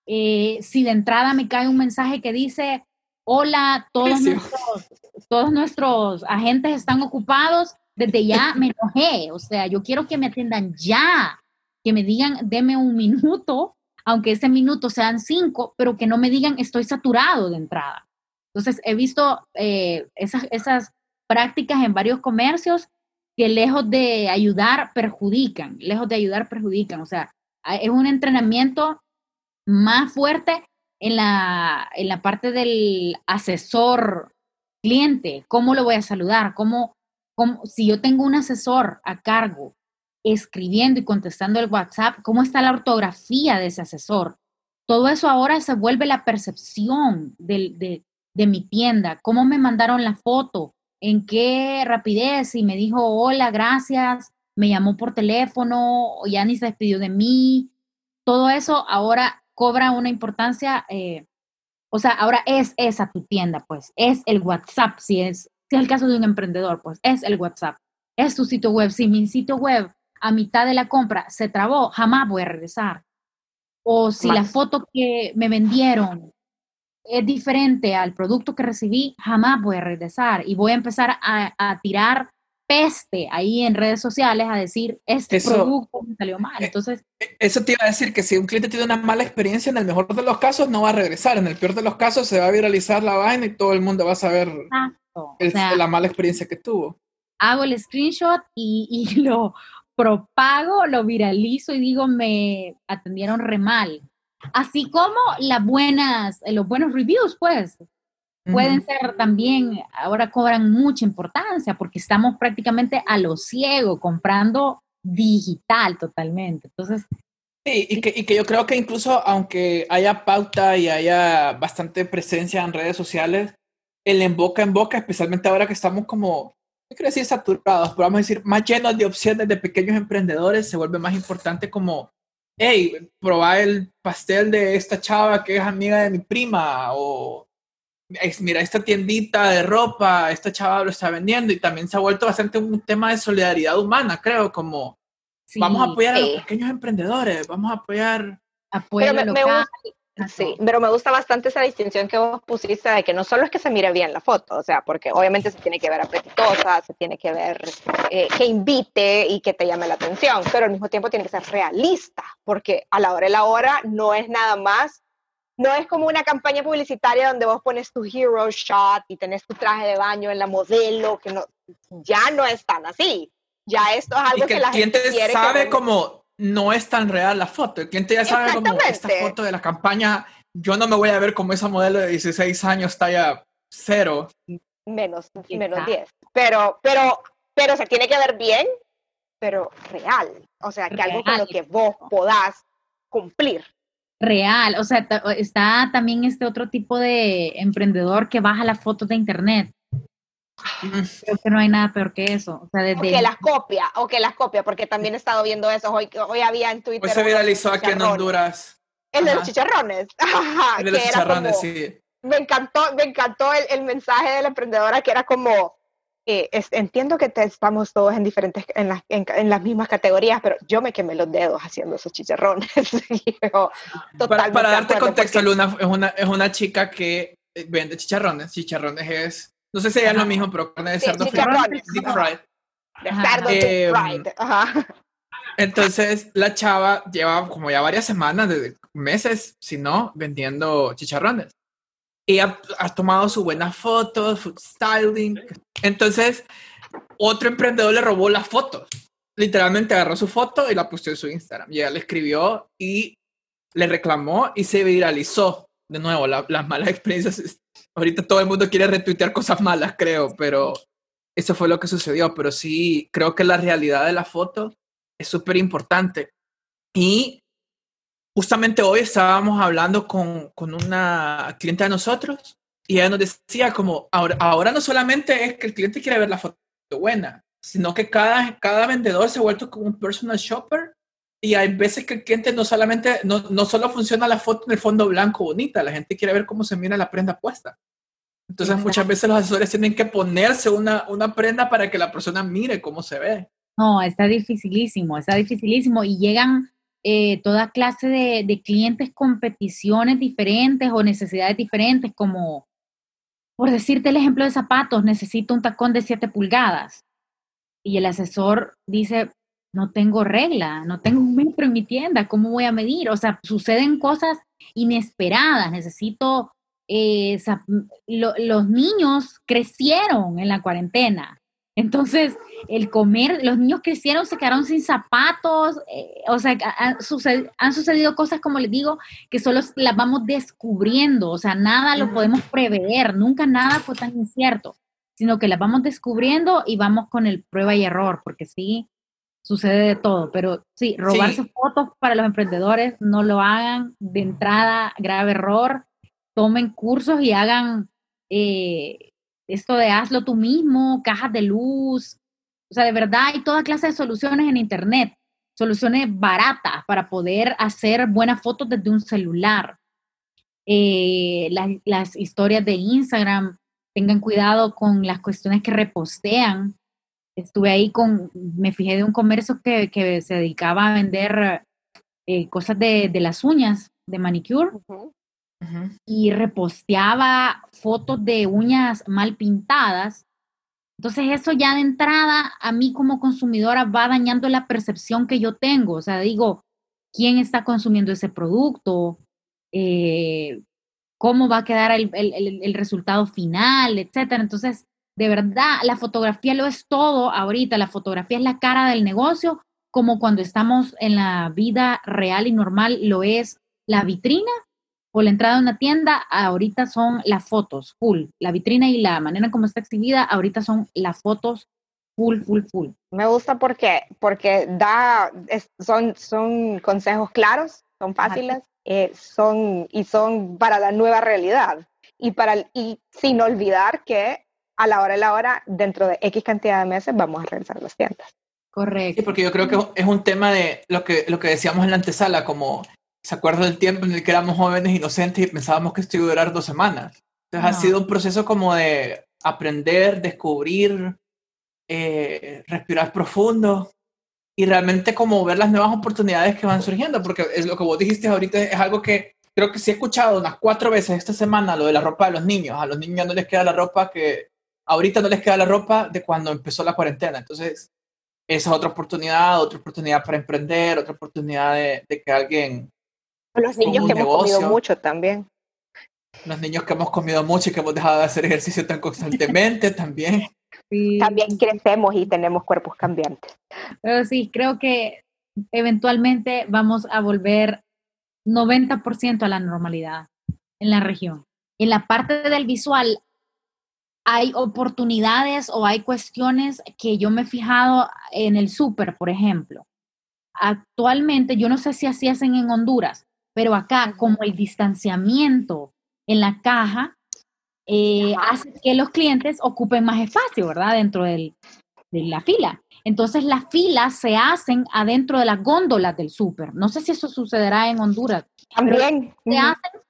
eh, si de entrada me cae un mensaje que dice, hola, todos nuestros, todos nuestros agentes están ocupados, desde ya me enojé, o sea, yo quiero que me atiendan ya, que me digan, deme un minuto, aunque ese minuto sean cinco, pero que no me digan, estoy saturado de entrada. Entonces, he visto eh, esas, esas prácticas en varios comercios que lejos de ayudar, perjudican, lejos de ayudar, perjudican. O sea, es un entrenamiento más fuerte en la, en la parte del asesor cliente. ¿Cómo lo voy a saludar? ¿Cómo, cómo, si yo tengo un asesor a cargo escribiendo y contestando el WhatsApp, ¿cómo está la ortografía de ese asesor? Todo eso ahora se vuelve la percepción de, de, de mi tienda. ¿Cómo me mandaron la foto? En qué rapidez y me dijo, hola, gracias, me llamó por teléfono, ya ni se despidió de mí. Todo eso ahora cobra una importancia, eh, o sea, ahora es esa tu tienda, pues, es el WhatsApp, si es, si es el caso de un emprendedor, pues es el WhatsApp, es tu sitio web. Si mi sitio web a mitad de la compra se trabó, jamás voy a regresar. O si la foto que me vendieron es diferente al producto que recibí, jamás voy a regresar y voy a empezar a, tirar peste ahí en redes sociales a decir, este producto me salió mal. Eh, Entonces, eso te iba a decir que si un cliente tiene una mala experiencia, en el mejor de los casos no va a regresar, en el peor de los casos se va a viralizar la vaina y todo el mundo va a saber la mala experiencia que tuvo. Hago el screenshot y, y lo propago, lo viralizo y digo, me atendieron re mal. Así como las buenas, eh, los buenos reviews, pues, pueden ser también, ahora cobran mucha importancia porque estamos prácticamente a lo ciego, comprando digital totalmente. Entonces... Sí, y que, y que yo creo que incluso aunque haya pauta y haya bastante presencia en redes sociales, el en boca en boca, especialmente ahora que estamos como, no quiero decir saturados, pero vamos a decir más llenos de opciones de pequeños emprendedores, se vuelve más importante como hey, probá el pastel de esta chava que es amiga de mi prima, o mira, esta tiendita de ropa, esta chava lo está vendiendo, y también se ha vuelto bastante un tema de solidaridad humana, creo, como vamos a apoyar a los pequeños emprendedores, vamos a apoyar... Apoyo local. Sí, pero me gusta bastante esa distinción que vos pusiste de que no solo es que se mire bien la foto, o sea, porque obviamente se tiene que ver apetitosa, se tiene que ver eh, que invite y que te llame la atención, pero al mismo tiempo tiene que ser realista, porque a la hora de la hora no es nada más, no es como una campaña publicitaria donde vos pones tu hero shot y tenés tu traje de baño en la modelo, que no, ya no es tan así. Ya esto es algo que, la gente sabe como no es tan real la foto. El cliente ya sabe como esta foto de la campaña, yo no me voy a ver como esa modelo de 16 años talla cero. Menos, menos 10. Pero, pero, pero se tiene que ver bien, pero real. O sea, que algo con lo que vos podás cumplir. Real, o sea, está también este otro tipo de emprendedor que baja las fotos de internet Creo que no hay nada peor que eso. O, sea, que las copia, o que las copia, porque también he estado viendo eso. Hoy, hoy había en Twitter. Hoy se viralizó aquí en Honduras. El de los chicharrones. el de los chicharrones, sí. Me encantó, me encantó el, el, mensaje de la emprendedora que era como, eh, entiendo que estamos todos en diferentes, en las, en, las mismas categorías, pero yo me quemé los dedos haciendo esos chicharrones. para, para darte contexto, Luna es una, es una chica que vende chicharrones. Chicharrones es no sé si es lo mismo, pero carne de cerdo deep fried. De cerdo deep fried. Ajá. Entonces, la chava lleva como ya varias semanas, desde meses, si no, vendiendo chicharrones. Y ha, tomado sus buenas fotos, food styling. Entonces, otro emprendedor le robó las fotos. Literalmente agarró su foto y la puso en su Instagram. Y ella le escribió y le reclamó y se viralizó. De nuevo, las malas experiencias ahorita todo el mundo quiere retuitear cosas malas, creo, pero eso fue lo que sucedió. Pero sí, creo que la realidad de la foto es súper importante. Y justamente hoy estábamos hablando con, con, una cliente de nosotros y ella nos decía como, ahora, ahora no solamente es que el cliente quiere ver la foto buena, sino que cada, cada vendedor se ha vuelto como un personal shopper y hay veces que el cliente no solamente, no, no solo funciona la foto en el fondo blanco bonita, la gente quiere ver cómo se mira la prenda puesta. Entonces muchas veces los asesores tienen que ponerse una, una prenda para que la persona mire cómo se ve. No, está dificilísimo, está dificilísimo y llegan eh, toda clase de, de, clientes con peticiones diferentes o necesidades diferentes, como, por decirte el ejemplo de zapatos, necesito un tacón de 7 pulgadas. Y el asesor dice, no tengo regla, no tengo un metro en mi tienda, ¿cómo voy a medir? O sea, suceden cosas inesperadas, necesito eh, los niños crecieron en la cuarentena. Entonces, el comer, los niños crecieron, se quedaron sin zapatos, eh, o sea, han, sucedido, cosas, como les digo, que solo las vamos descubriendo, o sea, nada lo podemos prever, nunca nada fue tan incierto, sino que las vamos descubriendo y vamos con el prueba y error, porque sí, sucede de todo, pero sí, robar sus fotos para los emprendedores, no lo hagan de entrada, grave error, tomen cursos y hagan eh, esto de hazlo tú mismo, cajas de luz. O sea, de verdad hay toda clase de soluciones en Internet, soluciones baratas para poder hacer buenas fotos desde un celular. Eh, las, historias de Instagram, tengan cuidado con las cuestiones que repostean. Estuve ahí con, me fijé de un comercio que, que se dedicaba a vender eh, cosas de, de, las uñas, de manicure y reposteaba fotos de uñas mal pintadas. Entonces eso ya de entrada a mí como consumidora va dañando la percepción que yo tengo. O sea, digo, ¿quién está consumiendo ese producto? Eh, ¿Cómo va a quedar el, el resultado final? Etcétera. Entonces, de verdad, la fotografía lo es todo ahorita. La fotografía es la cara del negocio, como cuando estamos en la vida real y normal lo es la vitrina o la entrada a una tienda, ahorita son las fotos, full. La vitrina y la manera como está exhibida, ahorita son las fotos full, full, full. Me gusta porque, porque da, son, son consejos claros, son fáciles, eh, son, y son para la nueva realidad. Y, para, y sin olvidar que a la hora de la hora, dentro de X cantidad de meses, vamos a realizar las tiendas. Correcto. Sí, porque yo creo que es un tema de lo que, lo que decíamos en la antesala, como se acuerda del tiempo en el que éramos jóvenes inocentes y pensábamos que esto iba a durar dos semanas. Entonces ha sido un proceso como de aprender, descubrir, eh, respirar profundo y realmente como ver las nuevas oportunidades que van surgiendo, porque es lo que vos dijiste ahorita, es algo que creo que sí he escuchado unas cuatro veces esta semana, lo de la ropa de los niños. A los niños no les queda la ropa que ahorita no les queda la ropa de cuando empezó la cuarentena. Entonces, esa es otra oportunidad, otra oportunidad para emprender, otra oportunidad de, de que alguien los niños que hemos comido mucho también. Los niños que hemos comido mucho y que hemos dejado de hacer ejercicio tan constantemente también. También crecemos y tenemos cuerpos cambiantes. Pero sí, creo que eventualmente vamos a volver 90% a la normalidad en la región. En la parte del visual hay oportunidades o hay cuestiones que yo me he fijado en el súper, por ejemplo. Actualmente, yo no sé si así hacen en Honduras, pero acá, como el distanciamiento en la caja eh, hace que los clientes ocupen más espacio, ¿verdad? Dentro de la fila. Entonces las filas se hacen adentro de las góndolas del súper. No sé si eso sucederá en Honduras. También. Se hacen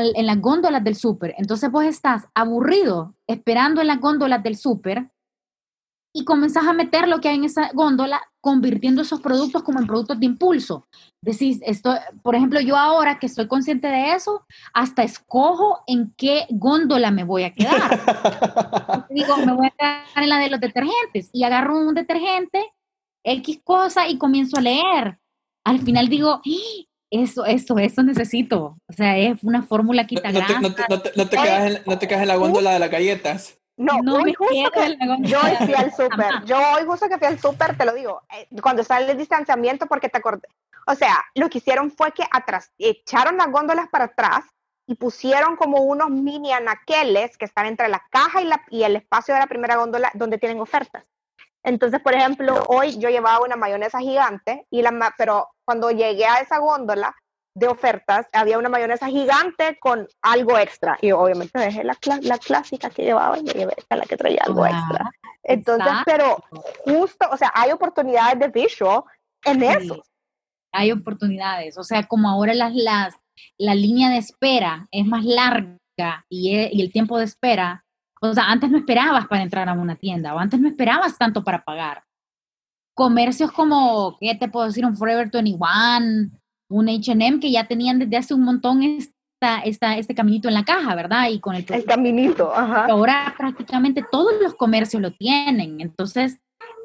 en las góndolas del súper. Entonces vos estás aburrido esperando en las góndolas del súper y comenzás a meter lo que hay en esa góndola, convirtiendo esos productos como en productos de impulso. Decís, esto, por ejemplo, yo ahora que estoy consciente de eso, hasta escojo en qué góndola me voy a quedar. Digo, me voy a quedar en la de los detergentes y agarro un detergente, X cosa y comienzo a leer. Al final digo, ¡Ah! Eso, eso, eso necesito. O sea, es una fórmula quita no, no, te, no, te, quedas en, no te quedas en la góndola de las galletas. No, hoy justo que yo fui al súper, yo hoy justo que fui al súper, te lo digo, eh, cuando sale el distanciamiento, porque te acordé, o sea, lo que hicieron fue que atrás, echaron las góndolas para atrás y pusieron como unos mini anaqueles que están entre la caja y, la, y el espacio de la primera góndola donde tienen ofertas. Entonces, por ejemplo, hoy yo llevaba una mayonesa gigante, y la, pero cuando llegué a esa góndola, de ofertas, había una mayonesa gigante con algo extra. Y obviamente dejé la, la clásica que llevaba y me llevé la que traía algo extra. Entonces, pero justo, o sea, hay oportunidades de visual en eso. Hay oportunidades. O sea, como ahora las, las, la línea de espera es más larga y, e, y el tiempo de espera. O sea, antes no esperabas para entrar a una tienda o antes no esperabas tanto para pagar. Comercios como, ¿qué te puedo decir? Un Forever 21, un H&M que ya tenían desde hace un montón esta, esta, este caminito en la caja, ¿verdad? Y con el, el caminito, ajá. Ahora prácticamente todos los comercios lo tienen, entonces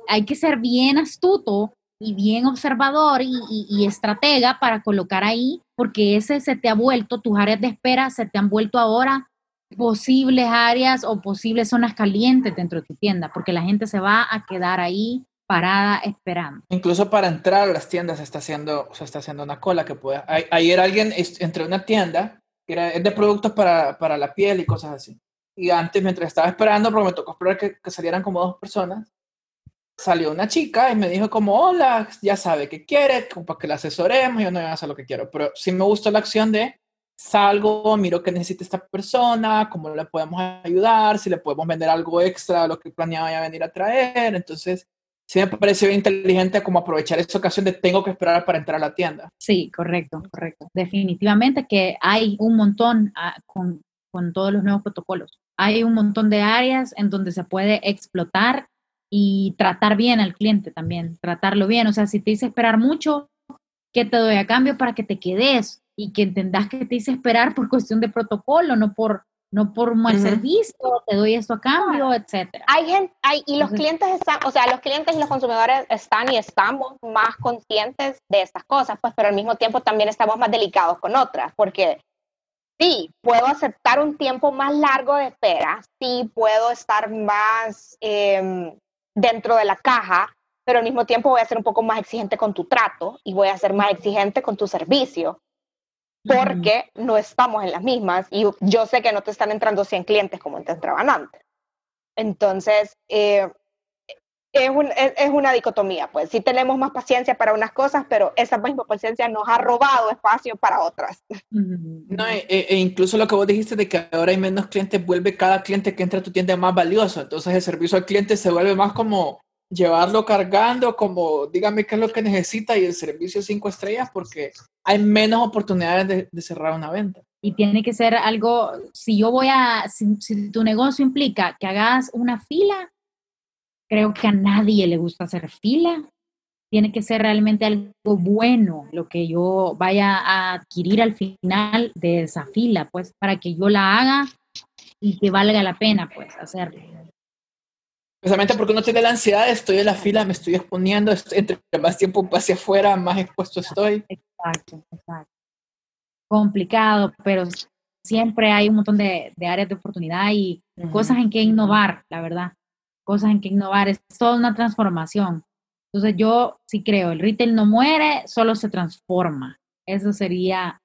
hay que ser bien astuto y bien observador y, y, estratega para colocar ahí, porque ese se te ha vuelto, tus áreas de espera se te han vuelto ahora posibles áreas o posibles zonas calientes dentro de tu tienda, porque la gente se va a quedar ahí parada esperando. Incluso para entrar a las tiendas se está haciendo, se está haciendo una cola que puede... Ayer alguien entró a una tienda que era de productos para, para, la piel y cosas así. Y antes, mientras estaba esperando, porque me tocó esperar que, que, salieran como dos personas, salió una chica y me dijo como, hola, ya sabe qué quiere, como para que la asesoremos, yo no voy a hacer lo que quiero. Pero sí me gustó la acción de salgo, miro qué necesita esta persona, cómo le podemos ayudar, si le podemos vender algo extra lo que planeaba ya venir a traer. Entonces, sí me parece bien inteligente como aprovechar esa ocasión de tengo que esperar para entrar a la tienda. Sí, correcto, correcto. Definitivamente que hay un montón ah, con, con todos los nuevos protocolos. Hay un montón de áreas en donde se puede explotar y tratar bien al cliente también, tratarlo bien. O sea, si te dice esperar mucho, ¿qué te doy a cambio para que te quedes? Y que entendas que te hice esperar por cuestión de protocolo, no por, no por mal servicio, te doy esto a cambio, etcétera. Hay gente, hay, y los clientes están, o sea, los clientes y los consumidores están y estamos más conscientes de estas cosas, pues, pero al mismo tiempo también estamos más delicados con otras, porque sí, puedo aceptar un tiempo más largo de espera, sí puedo estar más em, dentro de la caja, pero al mismo tiempo voy a ser un poco más exigente con tu trato y voy a ser más exigente con tu servicio porque no estamos en las mismas y yo sé que no te están entrando 100 clientes como te entraban antes. Entonces, eh, es, es, una dicotomía, pues sí tenemos más paciencia para unas cosas, pero esa misma paciencia nos ha robado espacio para otras. No, e, e, e, incluso lo que vos dijiste de que ahora hay menos clientes, vuelve cada cliente que entra a tu tienda más valioso, entonces el servicio al cliente se vuelve más como llevarlo cargando, como dígame qué es lo que necesita y el servicio cinco estrellas, porque hay menos oportunidades de, cerrar una venta. Y tiene que ser algo, si yo voy a, si, tu negocio implica que hagas una fila, creo que a nadie le gusta hacer fila. Tiene que ser realmente algo bueno lo que yo vaya a adquirir al final de esa fila, pues para que yo la haga y que valga la pena, pues hacerlo. Precisamente porque uno tiene la ansiedad, estoy en la fila, me estoy exponiendo, entre más tiempo pase afuera, más expuesto estoy. Exacto, exacto. Complicado, pero siempre hay un montón de, áreas de oportunidad y cosas en que innovar, la verdad. Cosas en que innovar. Es toda una transformación. Entonces yo sí creo, el retail no muere, solo se transforma. Eso sería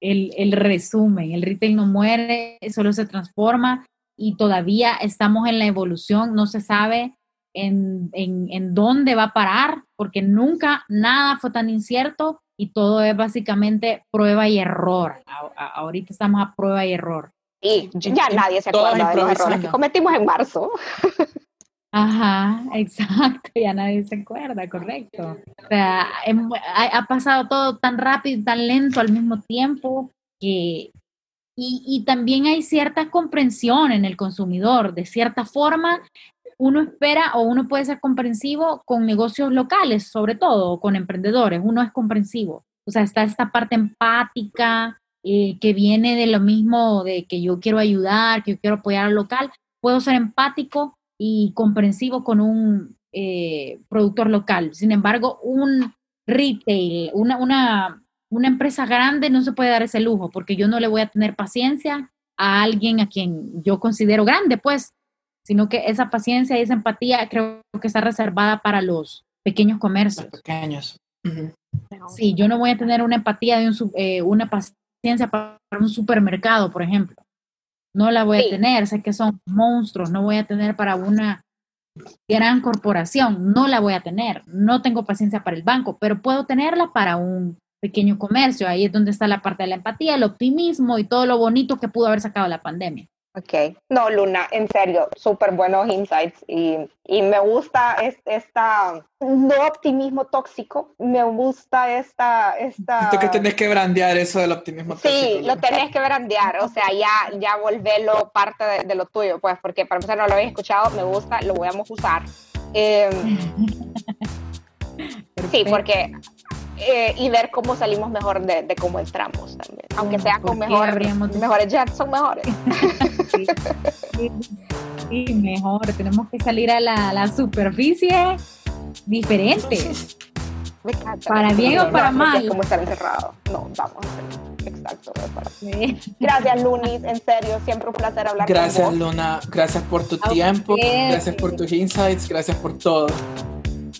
el, el resumen. El retail no muere, solo se transforma y todavía estamos en la evolución, no se sabe en, en, dónde va a parar, porque nunca nada fue tan incierto y todo es básicamente prueba y error. ahorita estamos a prueba y error. Y ya nadie se acuerda de los errores que cometimos en marzo. Ajá, exacto, ya nadie se acuerda, correcto. O sea, ha, pasado todo tan rápido y tan lento al mismo tiempo que, y, también hay cierta comprensión en el consumidor. De cierta forma, uno espera o uno puede ser comprensivo con negocios locales, sobre todo, con emprendedores. Uno es comprensivo. O sea, está esta parte empática eh, que viene de lo mismo de que yo quiero ayudar, que yo quiero apoyar al local. Puedo ser empático y comprensivo con un eh, productor local. Sin embargo, un retail, una, una una empresa grande no se puede dar ese lujo porque yo no le voy a tener paciencia a alguien a quien yo considero grande, pues, sino que esa paciencia y esa empatía creo que está reservada para los pequeños comercios. pequeños. Sí, yo no voy a tener una empatía de un, eh, una paciencia para un supermercado, por ejemplo. No la voy a tener, sé que son monstruos, no voy a tener para una gran corporación, no la voy a tener. No tengo paciencia para el banco, pero puedo tenerla para un pequeño comercio. Ahí es donde está la parte de la empatía, el optimismo y todo lo bonito que pudo haber sacado la pandemia. Ok, no, Luna, en serio, súper buenos insights y, y me gusta esta, no optimismo tóxico, me gusta esta... esta... que tenés que brandear eso del optimismo tóxico. Sí, lo tenés que brandear, o sea, ya, ya volverlo parte de, lo tuyo, pues, porque para empezar no lo habéis escuchado, me gusta, lo voy a usar. Eh, sí, porque eh, y ver cómo salimos mejor de, cómo entramos también. Aunque sea con mejor, mejores jets, son mejores. sí, mejor. Tenemos que salir a la, superficie diferente. Para bien o para mal. Es como estar encerrado. No, vamos Exacto, Gracias, Lunis, en serio, siempre un placer hablar gracias, con vos. Luna, gracias por tu tiempo, gracias por tus insights, gracias por todo.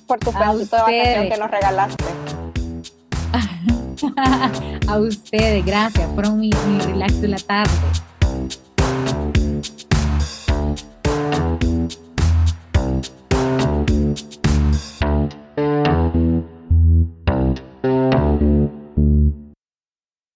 Por tu pedacito de vacación que nos regalaste. A ustedes, gracias. Fueron mi, mi relax de la tarde.